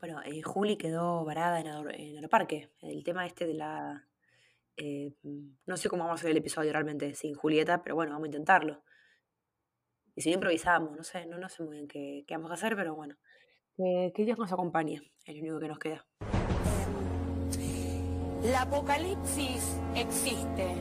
Bueno, eh, Juli quedó varada en, Aero- en. El tema este de la... eh, mm, no sé cómo vamos a hacer el episodio realmente sin Julieta, pero bueno, vamos a intentarlo. Y si no improvisamos, no sé, no, no sé muy bien qué, qué vamos a hacer, pero bueno. Que, que Dios nos acompañe, es lo único que nos queda. La apocalipsis existe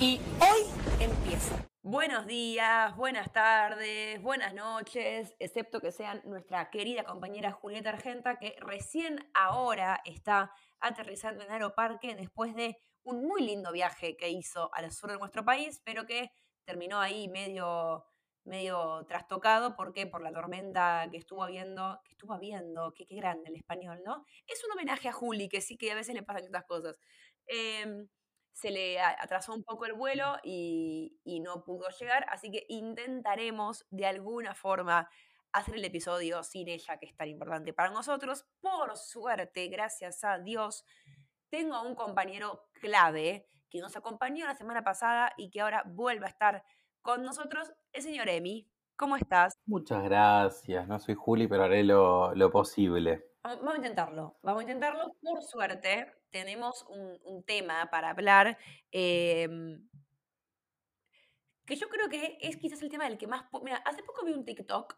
y hoy empieza. Buenos días, buenas tardes, buenas noches, excepto que sean nuestra querida compañera Julieta Argenta, que recién ahora está aterrizando en Aeroparque después de un muy lindo viaje que hizo al sur de nuestro país, pero que terminó ahí medio, medio trastocado, ¿por qué? Por la tormenta que estuvo viendo, que estuvo viendo, que qué grande el español, ¿no? Es un homenaje a Juli, que sí que a veces le pasan estas cosas. Em, se le atrasó un poco el vuelo y, y no pudo llegar, así que intentaremos de alguna forma hacer el episodio sin ella, que es tan importante para nosotros. Por suerte, gracias a Dios, tengo a un compañero clave que nos acompañó la semana pasada y que ahora vuelve a estar con nosotros, el señor Emi. ¿Cómo estás? Muchas gracias. No soy Juli, pero haré lo, lo posible. Vamos a intentarlo, vamos a intentarlo. Por suerte, tenemos un, un tema para hablar em, que yo creo que es quizás el tema del que más... Mira, hace poco vi un TikTok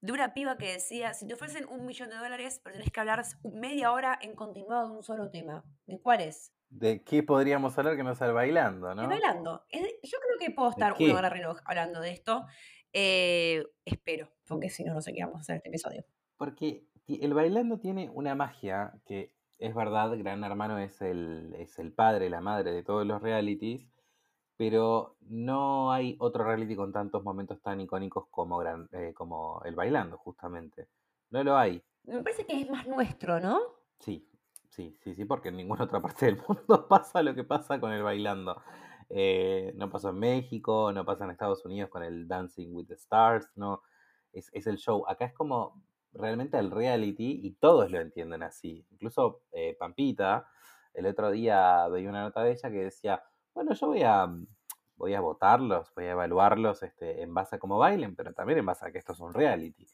de una piba que decía, si te ofrecen un millón de dólares, pero tenés que hablar media hora en continuado de un solo tema. ¿De cuál es? ¿De qué podríamos hablar que no sea el bailando, De no? bailando. Es de- Yo creo que puedo estar una hora reloj hablando de esto. Eh, espero, porque si no, no sé qué vamos a hacer este episodio. Porque el bailando tiene una magia que es verdad, Gran Hermano es el, es el padre, la madre de todos los realities, pero no hay otro reality con tantos momentos tan icónicos como, Gran, eh, como el bailando, justamente. No lo hay. Me parece que es más nuestro, ¿no? Sí, sí, sí, sí, porque en ninguna otra parte del mundo pasa lo que pasa con el bailando. Eh, no pasó en México, no pasa en Estados Unidos con el Dancing with the Stars, no, es, es el show. Acá es como realmente el reality y todos lo entienden así. Incluso eh, Pampita, el otro día veía una nota de ella que decía, bueno, yo voy a, voy a votarlos, voy a evaluarlos este, en base a cómo bailen, pero también en base a que esto es un reality.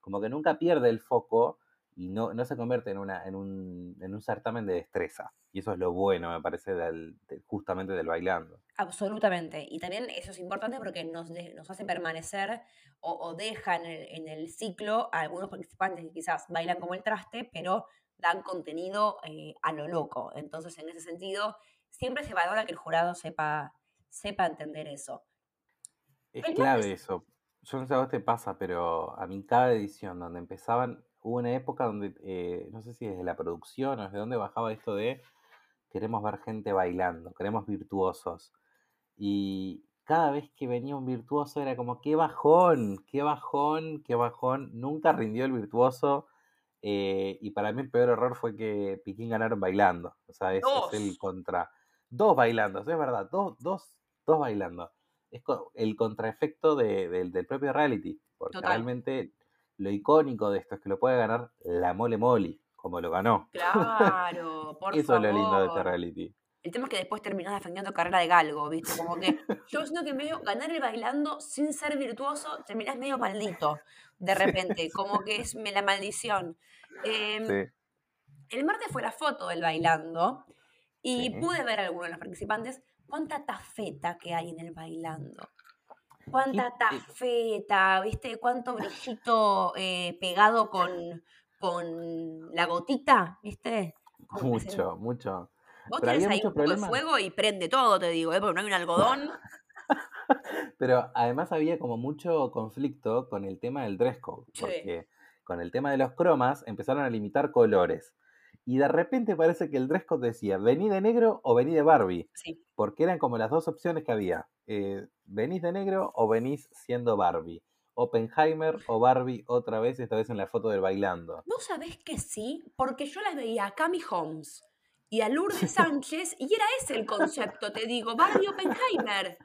Como que nunca pierde el foco y no, no se convierte en, una, en, un, en un certamen de destreza. Y eso es lo bueno, me parece, del, de- justamente del bailando. Absolutamente. Y también eso es importante porque nos, de- nos hace permanecer o, o deja en el, en el ciclo a algunos participantes que quizás bailan como el traste, pero dan contenido eh, a lo loco. Entonces, en ese sentido, siempre se valora que el jurado sepa, sepa entender eso. Es El clave eso. Yo no sé a vos te pasa, pero a mí cada edición donde empezaban, hubo una época donde, eh, no sé si desde la producción o desde dónde bajaba esto de queremos ver gente bailando, queremos virtuosos. Y cada vez que venía un virtuoso era como, qué bajón, qué bajón, qué bajón. Nunca rindió el virtuoso. eh, y para mí el peor error fue que Piquín ganaron bailando. O sea, es, es el contra. Dos bailando, es verdad, dos, dos, dos bailando. Es el contraefecto de- del- del propio reality. Porque Total. realmente lo icónico de esto es que lo puede ganar la mole moli, como lo ganó. Claro, por Eso es lo lindo de este reality. El tema es que después terminás defendiendo carrera de galgo, ¿viste? Como que yo siento que medio ganar el bailando sin ser virtuoso, terminás medio maldito de repente, como que es la maldición. Em, Sí. El martes fue la foto del bailando y Sí. pude ver a algunos de los participantes cuánta tafeta que hay en el bailando. Cuánta tafeta, ¿viste? Cuánto brillito eh, pegado con, con la gotita, ¿viste? Se- Mucho, mucho. Vos Pero tenés ahí un poco de fuego y prende todo, te digo, ¿eh? porque no hay un algodón. Pero además había como mucho conflicto con el tema del dress code, Sí. porque con el tema de los cromas empezaron a limitar colores. Y de repente parece que el dress code decía, vení de negro o vení de Barbie, Sí. porque eran como las dos opciones que había. eh, venís de negro o venís siendo Barbie. Oppenheimer o Barbie otra vez, esta vez en la foto del bailando. Vos sabés que sí, porque yo las veía a Cami Holmes y a Lourdes Sánchez y era ese el concepto, te digo, Barbie Oppenheimer.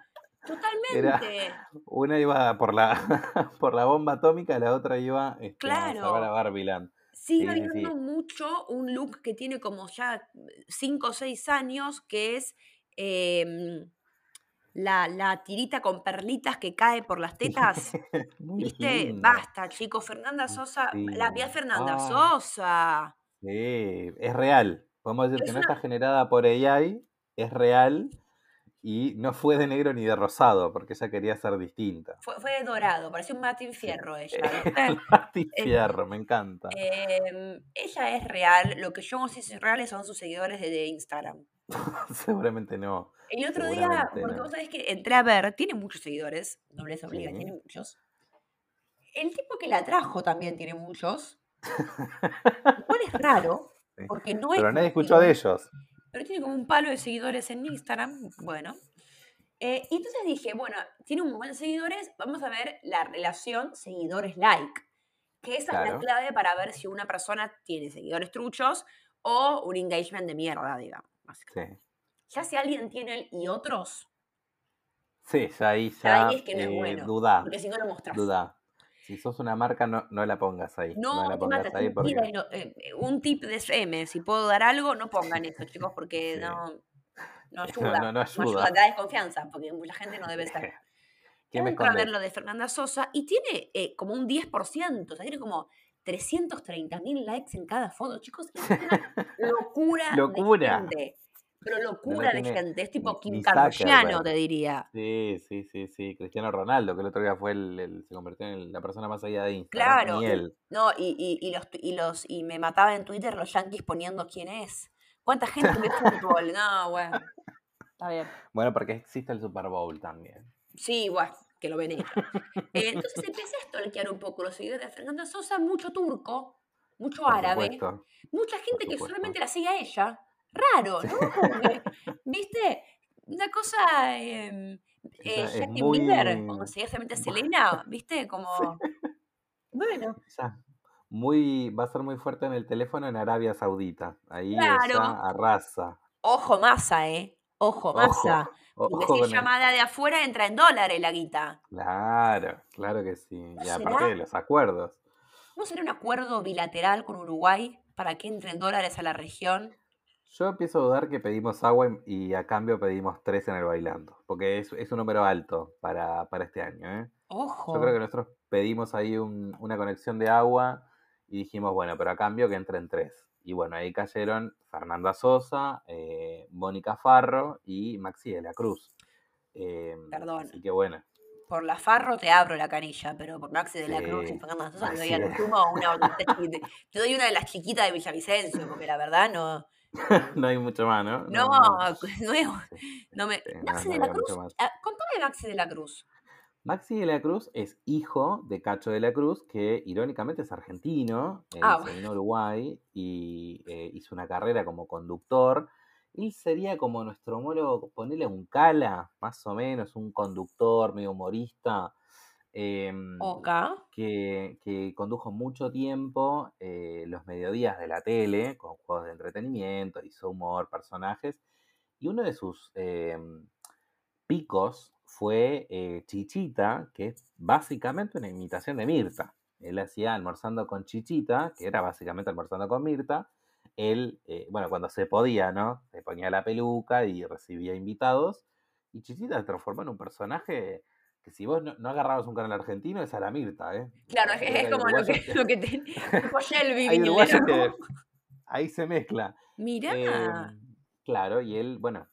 Totalmente. Una iba por la, por la bomba atómica, la otra iba este, a salvar a Claro. Barbieland. Sigue Sí, sí. mucho un look que tiene como ya 5 o 6 años, que es em, la, la tirita con perlitas que cae por las tetas. ¿Viste? linda. Basta, chicos. Fernanda Sosa, Sí. la vi a Fernanda Ah. Sosa. Sí, es real. Podemos decir Es que no está generada por AI, es real y no fue de negro ni de rosado, porque ella quería ser distinta. Fue, fue de dorado, parecía un Martín Fierro ella. ¿viste? Martín Eh, Fierro, me encanta. Em, ella es real. Lo que yo no sé si es real son sus seguidores de, Instagram. Seguramente no. El otro día, porque no. vos sabés que entré a ver, tiene muchos seguidores, no les obliga, Sí. tiene muchos. El tipo que la trajo también tiene muchos. Lo cual es raro, porque no es Pero nadie escuchó de ellos. Pero tiene como un palo de seguidores en Instagram. Bueno. Eh, y entonces dije, bueno, tiene un montón de seguidores, vamos a ver la relación seguidores-like. Que esa es la clave para ver si una persona tiene seguidores truchos o un engagement de mierda, digamos. Sí. Ya si alguien tiene el y otros, Sí, ya ahí ya ahí es que no es eh, bueno. dudá, Porque si no lo mostrás. dudá. Si sos una marca, no, no la pongas ahí. No, la pongas mata. ahí porque... lo- eh, un tip de SM, si puedo dar algo, no pongan eso, chicos, porque Sí. no, no No, ayuda. no, no ayuda, ayuda. da desconfianza, porque mucha gente no debe estar. ¿Qué me a ver lo de Fernanda Sosa y tiene eh, como un 10%, o sea, tiene como 330 mil likes en cada foto, chicos. Es una locura, Locura. de gente. Pero locura lo de gente. Es tipo Kim Kardashian, te diría. Sí, sí, sí, sí. Cristiano Ronaldo, que el otro día fue el, el- se convirtió en la persona más allá de Instagram. Claro. Y- él. No, y, y, y los, y los y me mataba en Twitter los yankees poniendo quién es. ¿Cuánta gente ve fútbol? No, bueno. Está bien. Bueno, porque existe el Super Bowl también. Sí, bueno, que lo ven. Eh, entonces empecé a stalkear un poco los seguidores de Fernanda Sosa, mucho turco, mucho Por árabe, supuesto. mucha gente que solamente la sigue a ella. Raro, ¿no? Como que, ¿Viste? Una cosa. Eh, Ella es Justin muy- Bieber, cuando seguía solamente a Selena, ¿viste? Como. Bueno, Ya. Muy, va a ser muy fuerte en el teléfono en Arabia Saudita. Ahí Claro. arrasa. ojo masa, ¿eh? Ojo Ojo, masa. Porque ojo si el- llamada de afuera, entra en dólares la guita. Claro, claro que sí. Y ¿No aparte será? de los acuerdos. ¿No sería un acuerdo bilateral con Uruguay para que entren dólares a la región? Yo empiezo a dudar que pedimos agua y a cambio pedimos tres en el bailando. Porque es, es un número alto para, para este año. ¿eh? Ojo. Yo creo que nosotros pedimos ahí un- una conexión de agua y dijimos, bueno, pero a cambio que entren tres. Y bueno, ahí cayeron Fernanda Sosa, eh, Mónica Farro y Maxi de la Cruz. Eh, Perdón. Así que bueno, Por la Farro te abro la canilla, pero por Maxi de la Cruz y Fernanda Sosa te doy a una, te doy una de las chiquitas de Villavicencio, porque la verdad no. no hay mucho más, ¿no? No, no. no, es- no me. Maxi no de la Cruz. ah, Contame de Maxi de la Cruz. Maxi de la Cruz es hijo de Cacho de la Cruz, que irónicamente es argentino, él Ah, se vino a Uruguay y eh, hizo una carrera como conductor. Él sería como nuestro homólogo, ponerle un cala, más o menos, un conductor, medio humorista, em, que condujo mucho tiempo eh, los mediodías de la tele, con juegos de entretenimiento, hizo humor, personajes, y uno de sus em, picos fue eh, Chichita, que es básicamente una imitación de Mirta. Él hacía almorzando con Chichita, que era básicamente almorzando con Mirta. Él, eh, bueno, cuando se podía, ¿no? Se ponía la peluca y recibía invitados. Y Chichita se transformó en un personaje que si vos no, no agarrabas un canal argentino, esa era Mirta, ¿eh? Claro, es, es como lo que, lo que te. Hay ahí se mezcla. Mirá. Eh, claro, y él, bueno,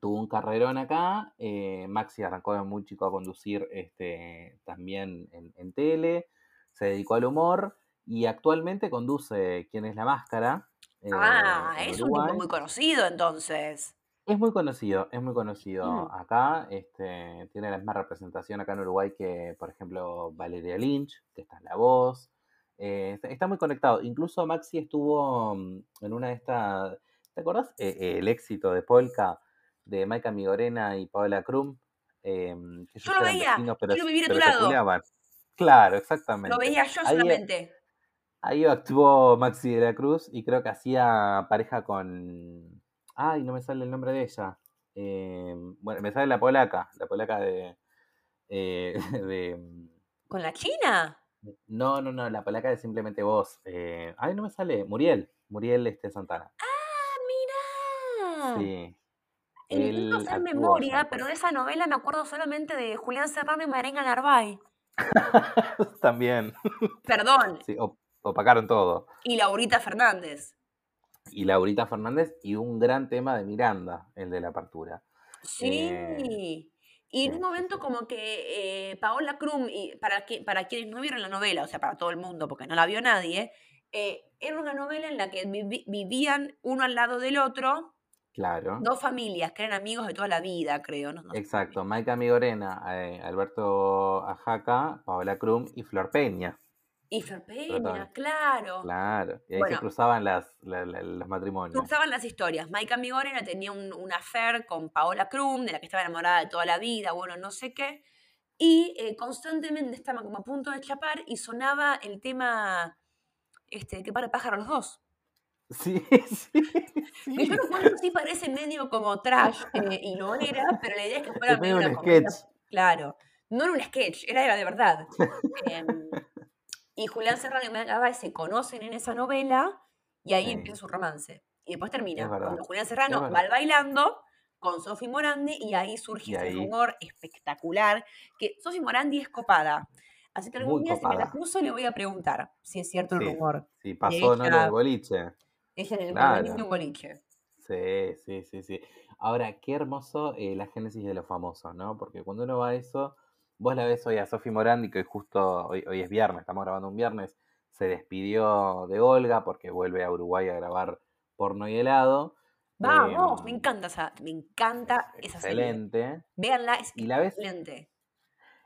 tuvo un carrerón acá. eh, Maxi arrancó de muy chico a conducir este, también en, en tele. Se dedicó al humor y actualmente conduce ¿Quién es la máscara? eh, ah, es un tipo muy conocido entonces. Es muy conocido, es muy conocido Mm. acá. Este, tiene la misma representación acá en Uruguay que, por ejemplo, Valeria Lynch, que está en La Voz. Eh, está, muy conectado. Incluso Maxi estuvo mm, en una de estas. ¿Te acordás? Eh, eh, el éxito de Polka de Maika Migorena y Paola Krum. Eh, que Yo lo veía, vecinos, pero, quiero vivir a tu lado. Claro, exactamente. Lo veía yo Ahí, solamente. Ahí actuó Maxi de la Cruz y creo que hacía pareja con. Ay, no me sale el nombre de ella. Eh, bueno, me sale la polaca, la polaca de. eh, de ¿Con la China? no, no, no, la polaca de simplemente vos. Eh, ay, no me sale. Muriel, Muriel este, Santana. Ah, mirá. Sí. Él hacer actuó memoria, pero de esa novela me acuerdo solamente de Julián Serrano y Marenga Narváez. También. Perdón, Sí, op- opacaron todo. y Laurita Fernández. Y Laurita Fernández y un gran tema de Miranda, el de la apertura. Sí. Eh, Y en sí, un sí, momento sí. como que eh, Paola Krum, y para, que, para quienes no vieron la novela, o sea, para todo el mundo, porque no la vio nadie, eh, era una novela en la que vivían uno al lado del otro Claro. dos familias que eran amigos de toda la vida, creo. No, no. Exacto. Maika Migorena, Alberto Ajaca, Paola Krum y Flor Peña. Y Flor Peña, Protagonista. claro. Claro. Y ahí Bueno. se cruzaban las, la- la- los matrimonios. Cruzaban las historias. Maika Migorena tenía un, un affair con Paola Krum, de la que estaba enamorada de toda la vida, bueno, no sé qué. Y eh, constantemente estaban como a punto de chapar y sonaba el tema este, que para pájaros los dos. Sí, sí, Que yo sí. lo cuento así parece medio como trash eh, y lo era, pero la idea es que fuera medio una un sketch. Claro. No era un sketch, era, de verdad. Em, y Julián Serrano y Gabay se conocen en esa novela y ahí Sí. empieza su romance. Y después termina cuando Julián Serrano va al bailando con Sofi Morandi y ahí surge ese rumor espectacular que Sofi Morandi es copada. Así que algún muy día si me la copada. puso le voy a preguntar si es cierto el rumor sí, pasó, ¿no? Lo del ella, boliche. ella en el Claro. un boliche. Sí, sí, sí, sí. Ahora, qué hermoso eh, la génesis de los famosos, ¿no? Porque cuando uno va a eso, vos la ves hoy a Sofi Morandi, que hoy justo, hoy, hoy es viernes, estamos grabando un viernes, se despidió de Olga porque vuelve a Uruguay a grabar Porno y Helado. Vamos, me Em, encanta esa, me encanta es esa serie. excelente. Véanla, es Y la ves, excelente.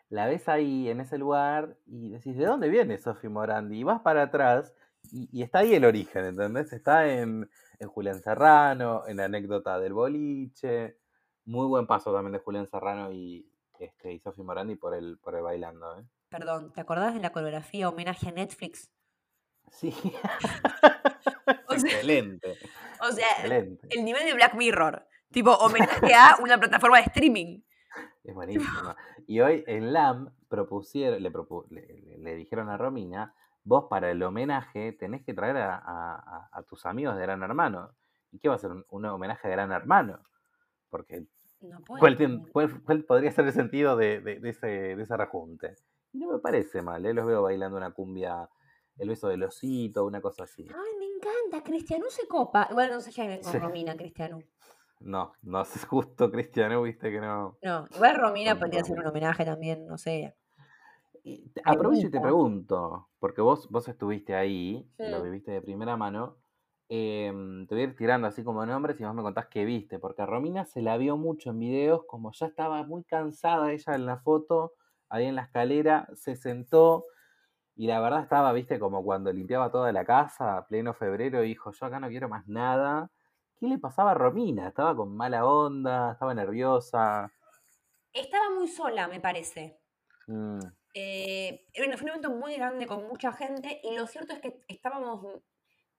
la ves ahí en ese lugar y decís, ¿de dónde viene Sofi Morandi? Y vas para atrás y, y está ahí el origen, ¿entendés? Está en, en Julián Serrano, en la anécdota del boliche. Muy buen paso también de Julián Serrano y, este, y Sofi Morandi por el, por el bailando, ¿eh? Perdón, ¿te acordás de la coreografía homenaje a Netflix? Sí, O sea, excelente, o sea, excelente. el nivel de Black Mirror. Tipo, homenaje a una plataforma de streaming. Es buenísima. Y hoy en LAM propusieron, le, propu- le, le- le dijeron a Romina, vos para el homenaje tenés que traer a, a- a- a tus amigos de Gran Hermano. ¿Y qué va a ser? ¿Un, un homenaje a Gran Hermano? Porque No puede ¿cuál, podría ser el sentido de, de- de ese, de ese rejunte? Y no me parece mal, ¿eh? los veo bailando una cumbia, el beso del osito, una cosa así. Ay, me encanta, Cristiano se copa. Igual no se lleven con Sí. Romina, Cristiano. No, no es justo, Cristiano, viste que no. No, igual Romina podría hacer un homenaje también, no sé. Y aprovecho y te pregunto, porque vos, vos estuviste ahí, y lo viviste de primera mano. Em, te voy a ir tirando así como nombres y vos me contás qué viste, porque a Romina se la vio mucho en videos, como ya estaba muy cansada ella en la foto, ahí en la escalera, se sentó y la verdad estaba, viste, como cuando limpiaba toda la casa, pleno febrero, y dijo, yo acá no quiero más nada. ¿Qué le pasaba a Romina? Estaba con mala onda, estaba nerviosa. Estaba muy sola, me parece. Mm, Eh, era un- fue un evento muy grande con mucha gente y lo cierto es que estábamos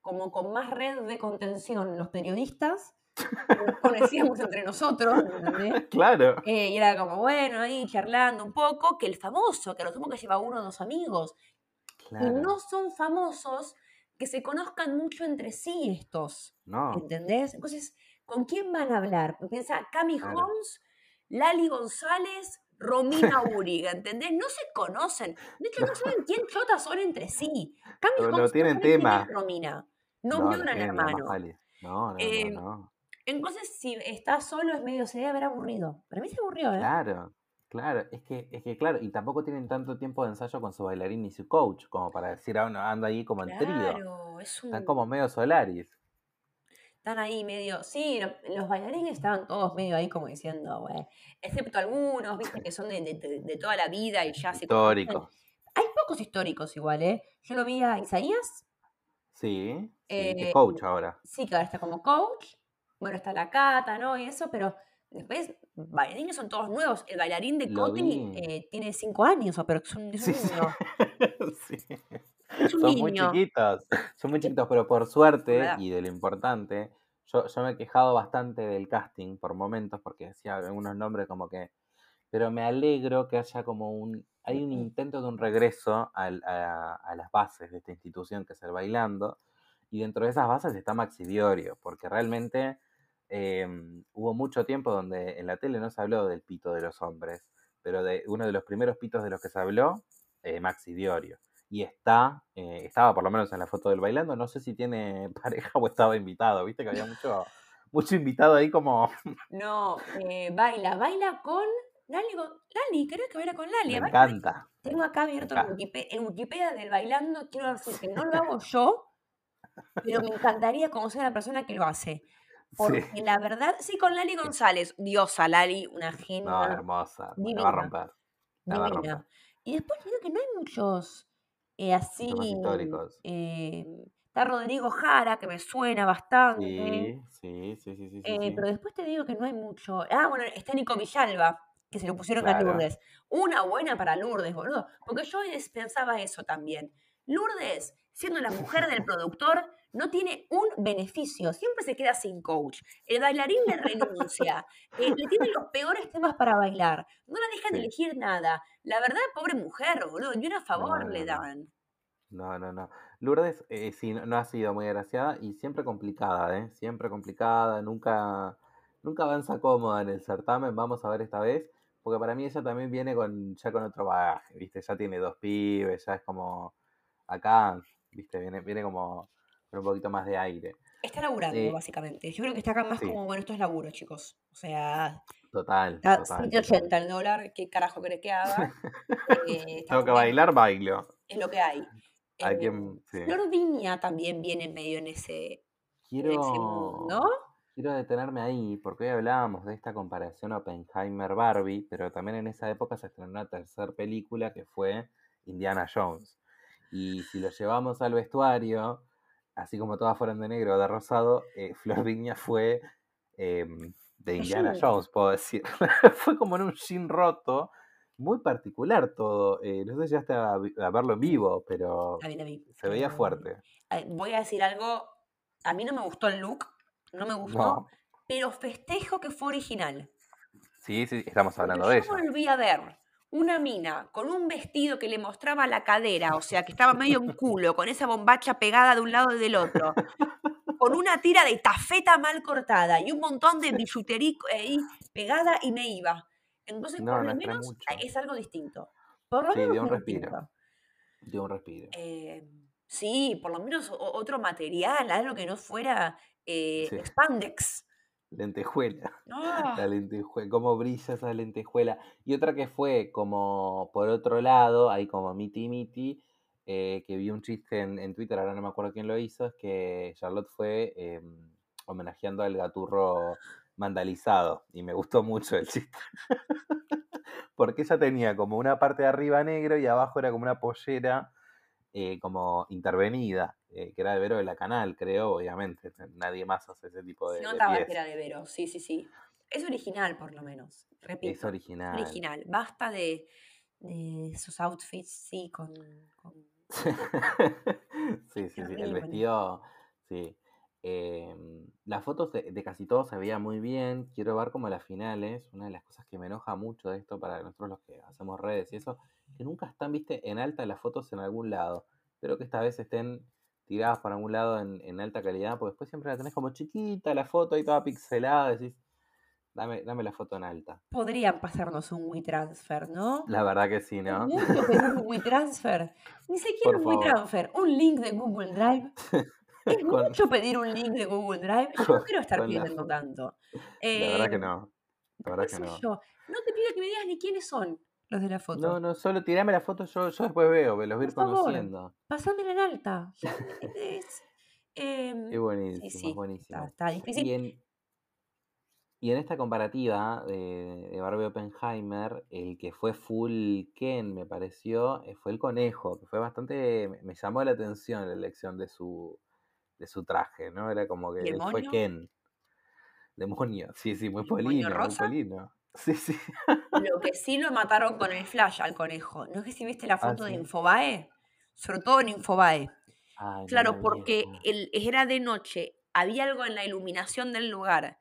como con más red de contención los periodistas, nos conocíamos entre nosotros, ¿entendés? claro. Eh, y era como, bueno, ahí charlando un poco, que el famoso, que lo sumo que lleva uno o dos amigos. Y Claro. no son famosos que se conozcan mucho entre sí estos, No, ¿entendés? Entonces, ¿con quién van a hablar? Piensa Cami Claro. Holmes, Lali González, Romina Uriga, ¿entendés? No se conocen. De hecho, no saben quién chotas son entre sí. Cami No, no Holmes tienen sabe quién tema. Romina. No, no, vio no Gran tienen ni la más Hermano. No, no, Eh, no, no. Entonces, si está solo, es medio, se debe haber aburrido. Para mí se aburrió, ¿eh? Claro, claro, es que, es que claro, y tampoco tienen tanto tiempo de ensayo con su bailarín y su coach, como para decir, ah, no, anda ahí como en trío. Claro, es Están un... como medio solaris. Están ahí medio, sí, lo- los bailarines estaban todos medio ahí como diciendo, güey, excepto algunos, viste, que son de, de- toda la vida y ya se conocen. Histórico. Hay pocos históricos igual, ¿eh? Yo lo vi a Isaías, Sí, sí, eh, coach ahora. sí, que ahora está como coach, bueno, está la Cata, ¿no? Y eso, pero después bailarines son todos nuevos. El bailarín de Coti eh, tiene cinco años, pero es un, es un Sí, niño. Sí. Es un Son muy chiquitos, son muy chiquitos, pero por suerte, y de lo importante, yo, yo me he quejado bastante del casting por momentos, porque decía algunos nombres como que, pero me alegro que haya como un, hay un intento de un regreso al- a, a las bases de esta institución que es el bailando, y dentro de esas bases está Maxi Diorio, porque realmente em, hubo mucho tiempo donde en la tele no se habló del pito de los hombres, pero de uno de los primeros pitos de los que se habló, eh, Maxi Diorio. Y está, eh, estaba por lo menos en la foto del bailando, no sé si tiene pareja o estaba invitado, viste que había mucho, mucho invitado ahí como... No, eh, baila, baila con Lali, Lali, creo que baila con Lali. Me encanta. Tengo acá abierto el encanta. Wikipedia, el Wikipedia del bailando, quiero decir que no lo hago yo, pero me encantaría conocer a la persona que lo hace. Porque Sí. la verdad, sí, con Lali González, diosa Lali, una No, genia hermosa. La va a divina. romper. La va a romper. divina. Y después digo que no hay muchos eh, así. históricos. eh, está Rodrigo Jara, que me suena bastante. Sí, sí, sí, sí, sí, sí, eh, sí. pero después te digo que no hay mucho. Ah, bueno, está Nico Villalba, que se lo pusieron a. Lourdes. Una buena para Lourdes, boludo. Porque yo pensaba eso también. Lourdes, siendo la mujer del productor, no tiene un beneficio. Siempre se queda sin coach. El bailarín le renuncia. eh, le tienen los peores temas para bailar. No la dejan Sí. elegir nada. La verdad, pobre mujer, boludo. Ni una favor No, le no, dan. No, no, no. Lourdes eh, sí, no, no ha sido muy agraciada y siempre complicada, ¿eh? Siempre complicada, nunca, nunca avanza cómoda en el certamen, vamos a ver esta vez, porque para mí ella también viene con, ya con otro bagaje, ¿viste? Ya tiene dos pibes, ya es como, acá, ¿viste? Viene, viene como con un poquito más de aire. Está laburando, Eh, básicamente. Yo creo que está acá más sí. como, bueno, esto es laburo, chicos. O sea, Total, total. 7.80 el dólar, ¿qué carajo querés que haga? Eh, Tengo que bailar, bailo. es lo que hay. Hay Eh, quien, sí. Flor Viña también viene medio en ese, en ese mundo. Quiero, detenerme ahí, porque hoy hablábamos de esta comparación Oppenheimer-Barbie, pero también en esa época se estrenó una tercera película que fue Indiana Jones. Y si lo llevamos al vestuario, así como todas fueron de negro o de rosado, eh, Flor Viña fue em, de Indiana. Jones, puedo decir. fue como en un jean roto, muy particular todo. eh, no sé si llegaste a, a verlo en vivo, pero se veía fuerte. voy a decir algo, a mí no me gustó el look, no me gustó, No, pero festejo que fue original. sí, sí, estamos Porque hablando de yo ella. volví a ver una mina con un vestido que le mostraba la cadera, o sea, que estaba medio en culo, con esa bombacha pegada de un lado y del otro, con una tira de tafeta mal cortada y un montón de billutería ahí pegada y me iba. Entonces, No, por no lo extrae menos mucho. es algo distinto. Por lo Sí, menos dio un es respiro. distinto. Dio un respiro. Eh, sí, por lo menos otro material, algo que no fuera eh, Sí. spandex. Lentejuela. Ah, La lentejuela. Cómo brilla esa lentejuela. Y otra que fue como por otro lado, ahí como miti miti, eh, que vi un chiste en, en Twitter, ahora no me acuerdo quién lo hizo, es que Charlotte fue eh, homenajeando al gaturro vandalizado. Y me gustó mucho el chiste. Porque ella tenía como una parte de arriba negro y abajo era como una pollera eh, como intervenida, eh, que era de Vero de la Canal, creo, obviamente. Nadie más hace ese tipo de, se de notaba que era de Vero, sí, sí, sí. Es original, por lo menos. Repito, es original. original. Basta de, de sus outfits, sí, con. con- Sí, sí, sí. El vestido, sí. Em, las fotos de, de casi todos se veía muy bien. Quiero ver como las finales. Una de las cosas que me enoja mucho de esto para nosotros los que hacemos redes y eso, que nunca están, viste, en alta las fotos en algún lado. Espero que esta vez estén tiradas por algún lado en, en alta calidad, porque después siempre la tenés como chiquita la foto ahí toda pixelada. Decís, dame, dame la foto en alta. Podrían pasarnos un WeTransfer, ¿no? La verdad que sí, ¿no? mucho pedir un WeTransfer. Ni siquiera Por un. WeTransfer, un link de Google Drive. Es Con- mucho pedir un link de Google Drive. Yo no quiero estar la pidiendo tanto. La verdad que Eh, no. La verdad que no. yo. No te pido que me digas ni quiénes son los de la foto. No, no, solo tirame la foto, yo, yo después veo, me los voy a ir conociendo. Pásamela en alta. Ya, es- em, Es buenísimo, sí, sí, buenísimo. está difícil. Y en, y en esta comparativa de, de Barbie Oppenheimer, el que fue full Ken, me pareció, eh, fue el conejo, que fue bastante, me llamó la atención la elección de su, de su traje, ¿no? Era como ¿Y que él fue? Ken. Demonio, sí, sí, muy ¿El moño polino, muy polino. Sí, sí. Lo que sí lo mataron con el flash al conejo. No sé si viste la Ah, foto de. Infobae. Sobre todo en Infobae. Ay, Claro, porque el, era de noche, había algo en la iluminación del lugar.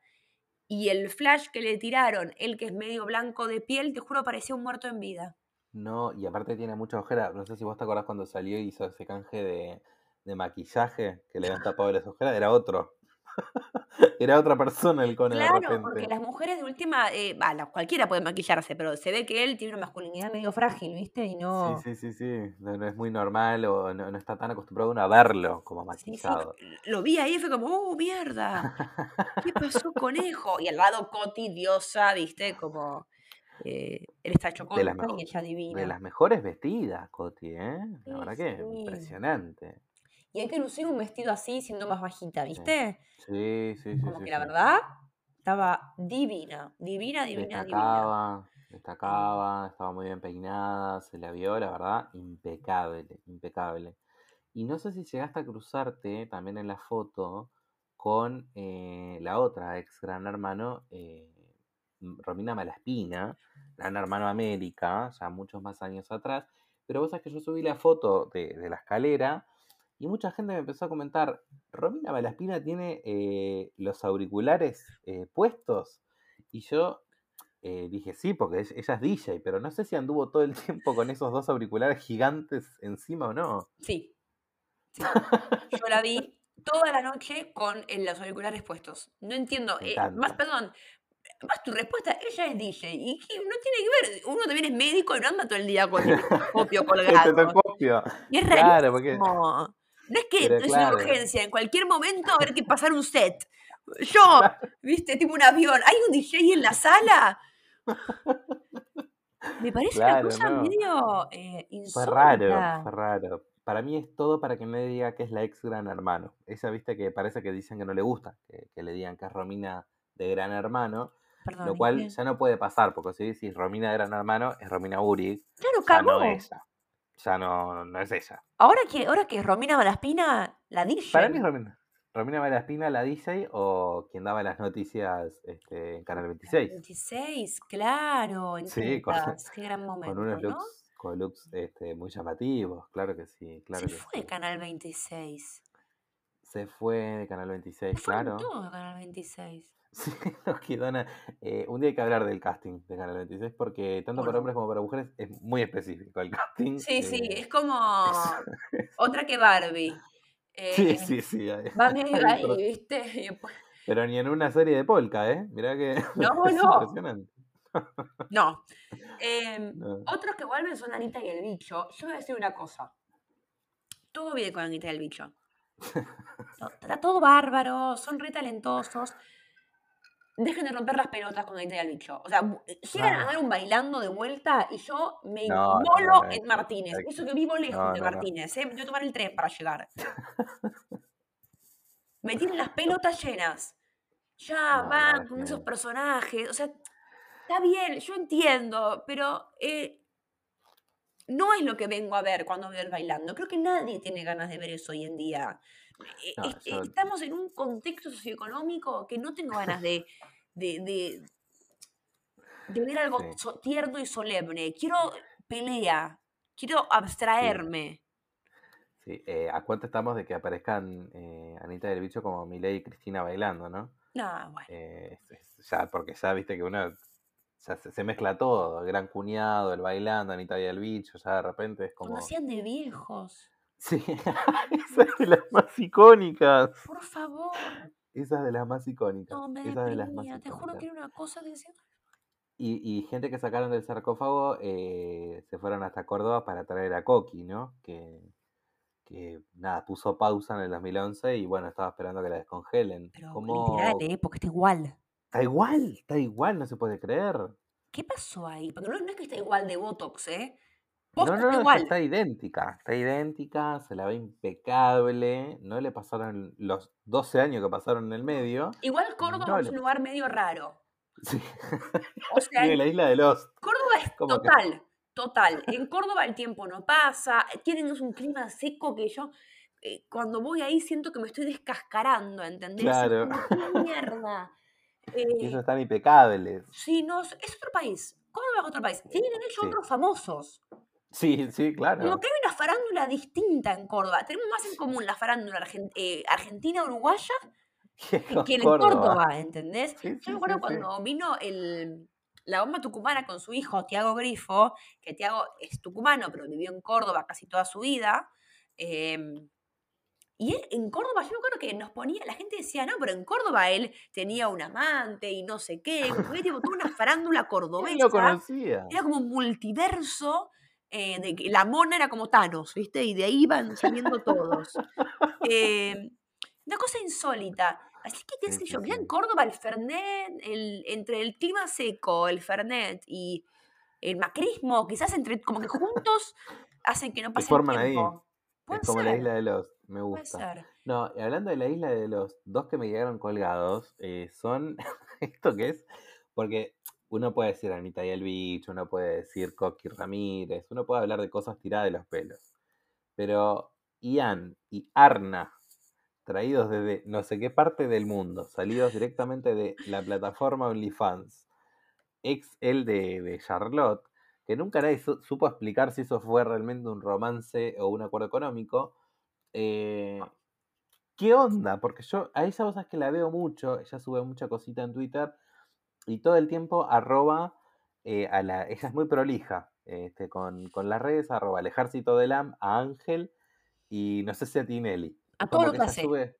Y el flash que le tiraron, el que es medio blanco de piel, te juro, parecía un muerto en vida. No, y aparte tiene mucha ojera. No sé si vos te acordás cuando salió y hizo ese canje de, de maquillaje que le habían tapado las ojeras. Era otro. Era otra persona el Cone de Claro, porque las mujeres de última, eh, cualquiera puede maquillarse, pero se ve que él tiene una masculinidad medio frágil, ¿viste? Y Sí, no. sí, sí, sí. No, no es muy normal o no, no está tan acostumbrado uno a verlo como Sí, sí, maquillado. lo vi ahí y fue como, ¡oh, mierda! ¿Qué pasó, conejo? Y al lado Coti, diosa, ¿viste? Como eh, él está hecho De concha y ella de divina. las mejores vestidas, Coti, ¿eh? La Sí, verdad que sí. impresionante. Y hay que lucir un vestido así siendo más bajita, ¿viste? sí, sí, sí, Como sí. que la sí. verdad estaba divina, divina, divina, divina. Destacaba, Eh, destacaba, estaba muy bien peinada, se la vio, la verdad, impecable, impecable. Y no sé si llegaste a cruzarte también en la foto con eh, la otra ex Gran Hermano, eh, Romina Malaspina, Gran Hermano América, ya muchos más años atrás. Pero vos sabés que yo subí la foto de, de la escalera y mucha gente me empezó a comentar, Romina Malaspina tiene eh, los auriculares eh, puestos. Y yo eh, dije, sí, porque ella es DJ, pero no sé si anduvo todo el tiempo con esos dos auriculares gigantes encima o no. Sí, sí. Yo la vi toda la noche con los auriculares puestos. No entiendo. Más, perdón, más tu respuesta, ella es DJ. Y no tiene que ver. Uno también es médico y no anda todo el día con el estetoscopio El colgado. estetoscopio. Y es Claro, porque. No es que Pero es una urgencia. En cualquier momento haber que pasar un set. Yo, viste, tipo un avión. ¿Hay un DJ en la sala? Me parece una cosa no. medio eh, Fue raro, fue raro. Para mí es todo para que nadie diga que es la ex Gran Hermano. Esa, viste, que parece que dicen que no le gusta, que, que le digan que es Romina de Gran Hermano, Perdón, lo ¿y cual qué? ya no puede pasar, porque si decís Romina de Gran Hermano, es Romina Uri, Claro, ya no ella. Ya no, no es ella. Ahora que, ahora que Romina Malaspina, la Para mí es. Romina. Romina Malaspina, la DJ, o quien daba las noticias este, en Canal 26. 26, claro, en Sí, con. Qué gran con momento, unos ¿no? looks, con looks este, muy llamativos, claro que sí, claro Se que fue de sí. Canal 26. Se fue de Canal Se 26, fueron claro. todos de Canal 26. Sí, no quedó. Eh, un día hay que hablar del casting de Canal 26 porque tanto para hombres como para mujeres es muy específico el casting. Sí, sí, eh, es como otra que Barbie. sí, Eh, sí, sí. hay- medio hay ahí, otros- ¿viste? Y después- Pero ni en una serie de Polka, ¿eh? Mirá que No, es no, impresionante. no. Em, No. otros que vuelven son Anita y el bicho. Yo voy a decir una cosa. Todo bien con Anita y el bicho. Está todo bárbaro, son re talentosos. Dejen de romper las pelotas con Anita y el bicho. O sea, bu- llegan a dar un bailando de vuelta y yo me No, no, en Martínez. Eso que vivo lejos de. Martínez, ¿eh? Me tengo que tomar el tren para llegar. Me tienen las pelotas llenas. Ya van con es esos personajes. O sea, está bien, yo entiendo, pero eh, no es lo que vengo a ver cuando veo el bailando. Creo que nadie tiene ganas de ver eso hoy en día. Eh, No, es- yo- Estamos en un contexto socioeconómico que no tengo ganas de, de, de, de ver algo Sí. tierno y solemne. Quiero pelea, quiero abstraerme. Sí, eh, ¿a cuánto estamos de que aparezcan eh, Anita del Bicho como Milei y Cristina bailando, no? No, bueno. Eh, ya, porque ya viste que uno ya se, se mezcla todo, el gran cuñado, el bailando, Anita y el bicho, ya de repente es Cuando como. hacían de viejos. Sí, esa es de las más icónicas. Por favor. Esa es de las más icónicas. No, me Esa es de las más deprimía. Te juro icónicas. que era una cosa que decía. Y, y gente que sacaron del sarcófago eh, se fueron hasta Córdoba para traer a Coqui, ¿no? Que, que nada, puso pausa en el 2011 y bueno, estaba esperando que la descongelen. Pero ¿Cómo? literal, ¿eh? Porque está igual. Está igual, está igual, no se puede creer. ¿Qué pasó ahí? Porque no, no es que está igual de Botox, ¿eh? No, no, está no, igual. está idéntica, está idéntica, se la ve impecable, no le pasaron los 12 años que pasaron en el medio. Igual Córdoba No es le un lugar medio raro. Sí. O sea, Vive la isla de los. Córdoba es que- total, total. En Córdoba el tiempo no pasa, tienen un clima seco que yo eh, cuando voy ahí siento que me estoy descascarando, ¿entendés? Claro. como, "¿Qué mierda? Eh, ellos están impecables. sí, no, es es otro país. Córdoba es otro país. Tienen ellos Sí. otros famosos. Sí, sí, Como claro. que hay una farándula distinta en Córdoba. Tenemos más en común la farándula argen- eh, argentina-uruguaya Que en Córdoba. Córdoba, ¿entendés? Sí, Yo me acuerdo sí, cuando vino el, la bomba tucumana con su hijo, Tiago Grifo, que Tiago es tucumano, pero vivió en Córdoba casi toda su vida. em, Y él en Córdoba, yo me acuerdo que nos ponía, la gente decía, no, pero en Córdoba él tenía un amante y no sé qué, como que tipo, toda una farándula ¿Quién cordobesa. lo conocía? Era como un multiverso eh, de la mona era como Thanos, ¿viste? Y de ahí iban saliendo todos. Eh, una cosa insólita. Así que, qué sé yo, ya en. Córdoba el Fernet, el, entre el clima seco, el Fernet y el macrismo, quizás entre, como que juntos hacen que no Se pase el forman ahí. tiempo. Es Puede como la isla de los. Me puede gusta. ser. No, y hablando de la isla de los dos que me llegaron colgados, eh, son. ¿Esto qué es? Porque uno puede decir Anita y el bicho, uno puede decir Coqui Ramírez, uno puede hablar de cosas tiradas de los pelos. Pero Ian y Arna, traídos desde no sé qué parte del mundo, salidos directamente de la plataforma OnlyFans, ex el de, Charlotte, que nunca nadie su- supo explicar si eso fue realmente un romance o un acuerdo económico. eh, ¿Qué onda? Porque yo a ella vos sabés que la veo mucho, ella sube mucha cosita en Twitter y todo el tiempo arroba eh, a la. Ella es muy prolija este, con, con las redes, arroba al ejército del AM, a Ángel y no sé si a Tinelli. A todo lo que hace. sube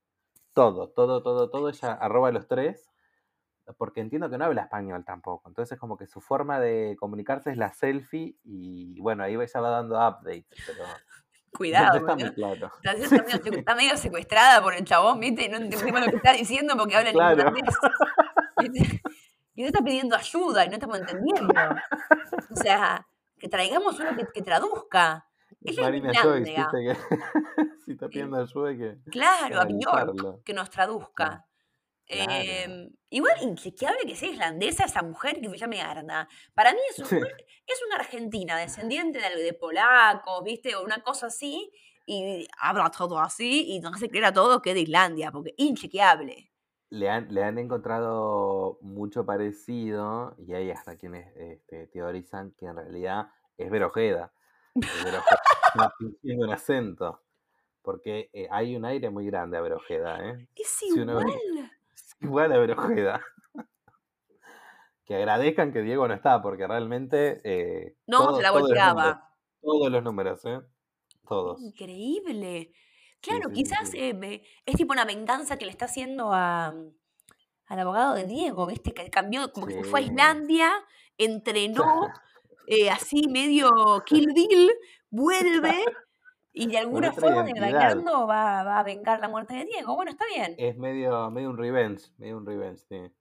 todo, todo, todo, todo, ella arroba a los tres, porque entiendo que no habla español tampoco. Entonces como que su forma de comunicarse es la selfie y bueno, ahí ella va dando updates, pero no, no Cuidado, está muy claro. Está, medio, sí, está medio secuestrada por el chabón, ¿viste? No entendemos lo que está diciendo porque habla en claro. irlandés. ¿viste? Y no está pidiendo ayuda y no estamos entendiendo. O sea, que traigamos uno que, que traduzca. Es Marina Joyce, que si está pidiendo ayuda hay que Claro, a Bjork, que nos traduzca. claro. Eh, igual inchequeable que sea islandesa esa mujer que se llame Arna. Para mí es, un- Sí, es una argentina, descendiente de, de polacos, ¿viste? O una cosa así, y habla todo así, y nos hace creer a todos que es de Islandia, porque inchequeable. Le han, le han encontrado mucho parecido y hay hasta quienes este, teorizan que en realidad es Verojeda. Es Verojeda fingiendo un acento. Porque eh, hay un aire muy grande a Verojeda, ¿eh? Es Si uno ve, igual. es igual a Verojeda. Que agradezcan que Diego no está, porque realmente eh, No, se la volteaba. todos los números, ¿eh? Todos. Increíble. Claro, sí, quizás sí. eh, es tipo una venganza que le está haciendo a, al abogado de Diego, ¿viste? Que cambió, como que se fue a. Islandia, entrenó eh, así medio Kill Bill, vuelve y de alguna forma, bailando, va, va a vengar la muerte de Diego. Bueno, está bien. Es medio, medio un revenge, medio un revenge, sí.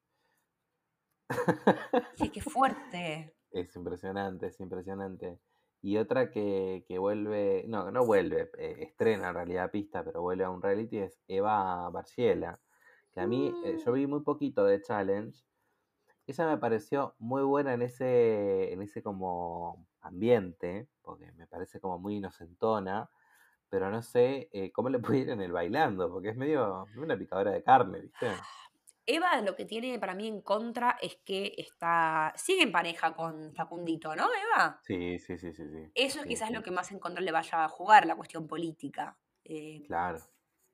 Sí, qué fuerte. Es impresionante, es impresionante. Y otra que, que vuelve, no, no vuelve, eh, estrena en realidad pista, pero vuelve a un reality es Eva Barciela, que a mí, eh, yo Mm, vi muy poquito de Challenge, ella me pareció muy buena en ese, en ese como ambiente, porque me parece como muy inocentona, pero no sé eh, cómo le en el bailando, porque es medio una picadora de carne, ¿viste? Eva lo que tiene para mí en contra es que está, sigue en pareja con Facundito, ¿no, Eva? Sí, sí, sí, sí, sí, Eso es sí, quizás lo que más en contra le vaya a jugar, la cuestión política. Eh, claro,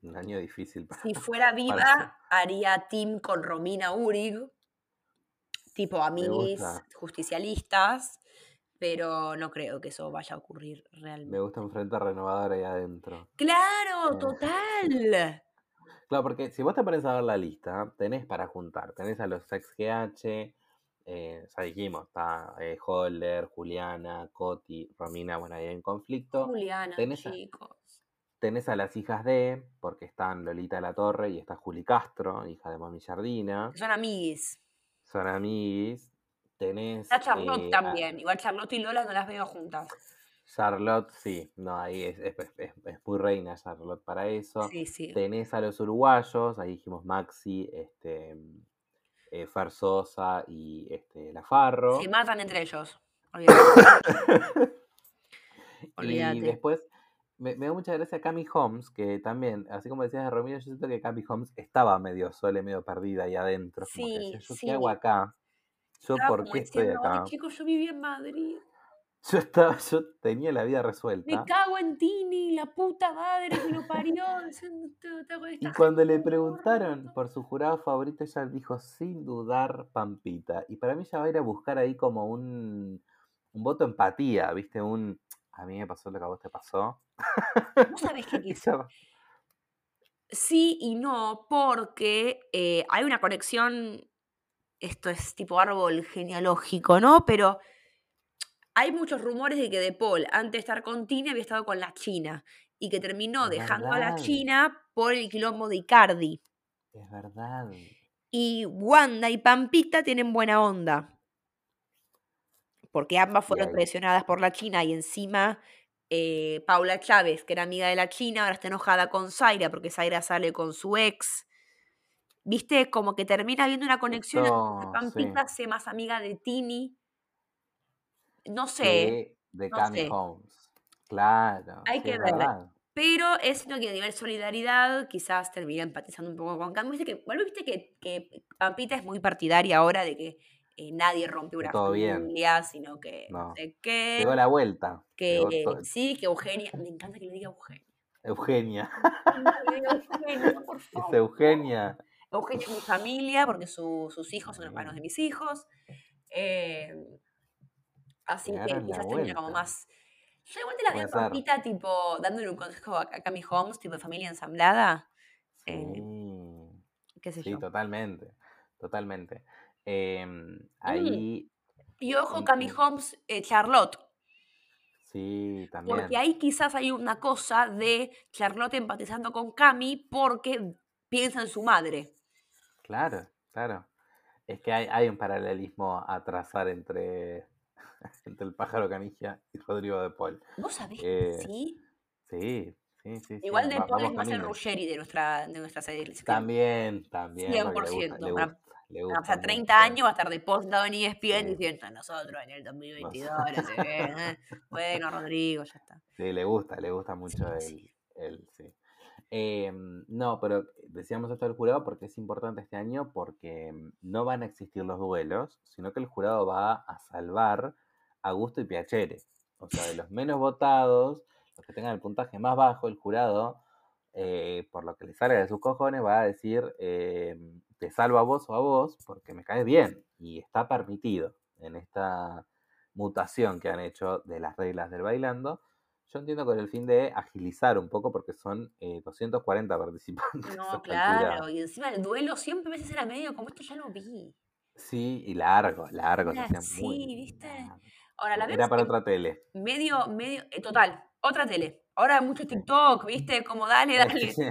un año difícil para, si fuera para viva, haría team con Romina Urig, tipo Me gusta, justicialistas, pero no creo que eso vaya a ocurrir me realmente. gusta un frente renovador ahí adentro. ¡Claro! Eh, ¡Total! Claro, porque si vos te pones a ver la lista, tenés para juntar. Tenés a los ex GH, eh, ya dijimos, está eh, Holder, Juliana, Coti, Romina, bueno, ahí en conflicto. Juliana, Tenés a, chicos. tenés a las hijas de, porque están Lolita La Torre y está Juli Castro, hija de Mami Jardina. Son amiguis. Son amiguis. Tenés Está Charlotte eh, a también. Igual Charlotte y Lola no las veo juntas. Charlotte, sí, no, ahí es, es- es- es muy reina Charlotte para eso. Sí, sí. Tenés a los uruguayos, ahí dijimos Maxi, este, eh, Fer Sosa y este, La Se matan entre ellos. Olvídate. Y después me, me da mucha gracia Cami Holmes, que también, así como decías de Romina, yo siento que Cami Holmes estaba medio sola, y medio perdida ahí adentro. Como que decía, Sí, ¿yo qué hago sí. acá? ¿Yo Estaba por qué estoy diciendo, acá? chicos, yo vivía en Madrid. Yo estaba, yo tenía la vida Me resuelta. cago en Tini, la puta madre que lo parió. diciendo, "Te- te hago Y cuando le preguntaron horrenda". por su jurado favorito, ella dijo sin dudar Pampita. Y para mí ella va a ir a buscar ahí como un, un voto empatía, ¿viste? Un a mí me pasó lo que a vos te pasó. ¿Vos sabés qué va- Sí y no, porque eh, hay una conexión, esto es tipo árbol genealógico, ¿no? Pero hay muchos rumores de que De Paul, antes de estar con Tini, había estado con la China y que terminó Es dejando a la. China por el quilombo de Icardi. Es verdad. Y Wanda y Pampita tienen buena onda. Porque ambas fueron ahí. traicionadas por la China y encima eh, Paula Chávez, que era amiga de la China, ahora está enojada con Zaira porque Zaira sale con su ex. ¿Viste? Como que termina habiendo una conexión donde Esto, sí. Pampita sea más amiga de Tini. No sé, de no Cami sé. Holmes. Claro, Hay que es ver. verdad. Pero es sino que a nivel solidaridad quizás termina empatizando un poco con Cami. Viste que, bueno, viste que, que Pampita es muy partidaria ahora de que eh, nadie rompe una todo bien. familia, sino que no No. sé qué. Llegó la vuelta. Que sí, que Eugenia. Me encanta que le diga Eugenia. Eugenia. Eugenia, por Es favor. Eugenia. Eugenia es mi familia porque su- sus hijos son hermanos de mis hijos. Eh, así que quizás termina como más. Yo igual te la veo Puede a ser. Pampita, tipo, dándole un consejo a a Cami Holmes, tipo de familia ensamblada. Eh, Sí. qué sé Sí, yo. totalmente. Totalmente. Em, Mm. ahí, Y ojo, Cami Holmes, eh, Charlotte. sí, Porque también. ahí quizás hay una cosa de Charlotte empatizando con Cami porque piensa en su madre. Claro, claro. Es que hay, hay un paralelismo a trazar entre, entre el pájaro canilla y Rodrigo de Paul. ¿Vos sabés que Eh, sí? sí, sí, sí, sí. Igual de Paul es más el. Ruggeri de nuestra, de nuestra serie. También, también, porque le gusta, 100%. le Van a- gusta, le gusta pasar 30 mucho. años, va a estar de post sentado en ESPN Sí. diciendo nosotros en el No 2022, sé. no sé qué, eh. Bueno, Rodrigo, ya está. Sí, le gusta, le gusta mucho sí. el, el sí. Em, no, pero decíamos esto del jurado porque es importante este año porque mm, no van a existir los duelos, sino que el jurado va a salvar a Gusto y Piacere. O sea, de los menos votados, los que tengan el puntaje más bajo, el jurado, eh, por lo que le salga de sus cojones, va a decir, em, te salvo a vos o a vos porque me caes bien. Y está permitido en esta mutación que han hecho de las reglas del bailando. Yo entiendo con el fin de agilizar un poco porque son eh, 240 participantes a No, claro. altura. Y encima el duelo siempre a veces era medio como esto ya lo vi. Sí, y largo, largo, Era así, muy ¿viste? Ahora, la Era para otra tele. medio, medio, eh, total, otra tele. Ahora mucho Sí. TikTok, ¿viste? Como dale, dale. sí,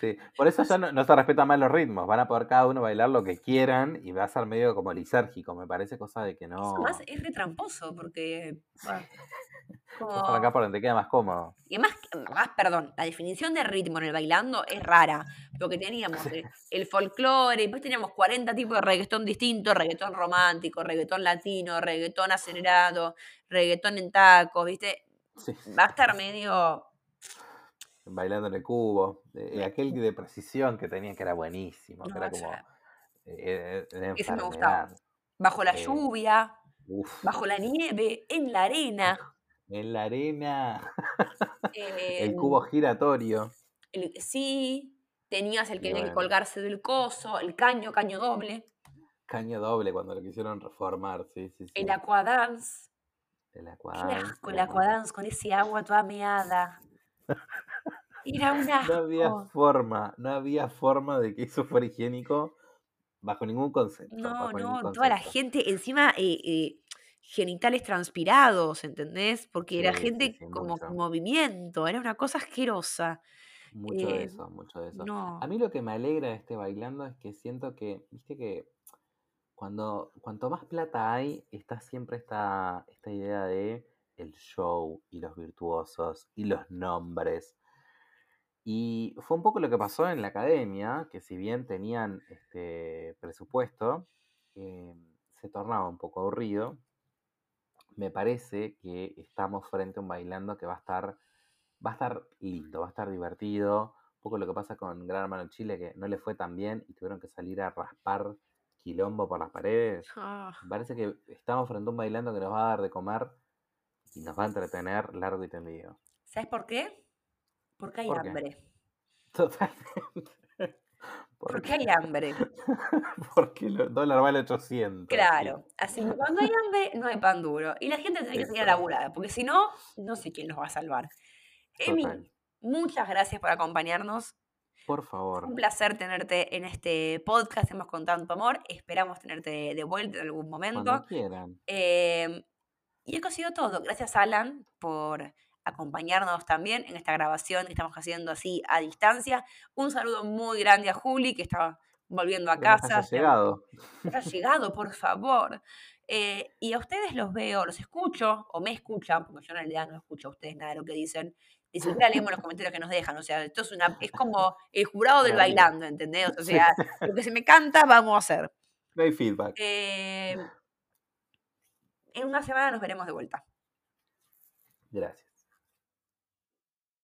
sí. Por eso ya no, no se respetan más los ritmos. Van a poder cada uno bailar lo que quieran y va a ser medio como lisérgico. Me parece cosa de que Eso más no. es retramposo, porque. bueno, como- arrancás por donde queda más cómodo. Y además, además, perdón, la definición de ritmo en el bailando es rara, porque teníamos el, el folclore, y después teníamos 40 tipos de reggaetón distintos, reggaetón romántico, reggaetón latino, reggaetón acelerado, reggaetón en tacos, ¿viste? Sí. Va a estar medio... Bailando en el cubo. Eh, aquel de precisión que tenía que era buenísimo. Que era como. eh, eh, Ese me gustaba. Bajo la Eh, lluvia, Uf. bajo la nieve, en la arena. En la arena. eh, El cubo giratorio. el- sí, tenías el que había que colgarse del coso, el caño, caño doble, Caño doble cuando lo quisieron reformar. Sí, sí, sí. el aquadance. El Qué aquadance, asco el aquadance con ese agua toda meada. Era un No había forma, no había forma de que eso fuera higiénico bajo ningún concepto. No, no, toda la gente, encima, eh, eh, genitales transpirados, ¿entendés? Porque era Sí, gente sí, como mucho. movimiento, era una cosa asquerosa. Mucho de Eh, eso, mucho de eso. no. A mí lo que me alegra de este bailando es que siento que, viste que cuando cuanto más plata hay, está siempre esta, esta idea de el show y los virtuosos y los nombres. Y fue un poco lo que pasó en la academia, que si bien tenían este presupuesto, eh, se tornaba un poco aburrido. Me parece que estamos frente a un bailando que va a estar, va a estar lindo, va a estar divertido. Un poco lo que pasa con Gran Hermano Chile, que no le fue tan bien y tuvieron que salir a raspar quilombo por las paredes. Ah, parece que estamos frente a un bailando que nos va a dar de comer y nos va a entretener largo y tendido. ¿Sabes por qué? Porque hay ¿Por qué? hambre. Totalmente. ¿Por Porque qué? hay hambre. Porque el dólar vale 800. sí. Claro. Así que cuando hay hambre, no hay pan duro. Y la gente tiene que salir a Exacto. laburar, porque si no, no sé quién los va a salvar. Emi, muchas gracias por acompañarnos. Por favor. Un placer tenerte en este podcast. Hemos con tanto amor. Esperamos tenerte de vuelta en algún momento. Cuando quieran. Eh, y ha sido todo. Gracias, Alan, por acompañarnos también en esta grabación que estamos haciendo así a distancia. Un saludo muy grande a Juli, que está volviendo a casa. haya llegado. Ha llegado, por favor. Eh, y a ustedes los veo, los escucho, o me escuchan, porque yo en realidad no escucho a ustedes nada de lo que dicen. Ni siquiera leemos los comentarios que nos dejan. O sea, esto es, una, es como el jurado del bailando, ¿entendés? O sea, lo que se me canta, vamos a hacer. No hay feedback. Eh, en una semana nos veremos de vuelta. Gracias.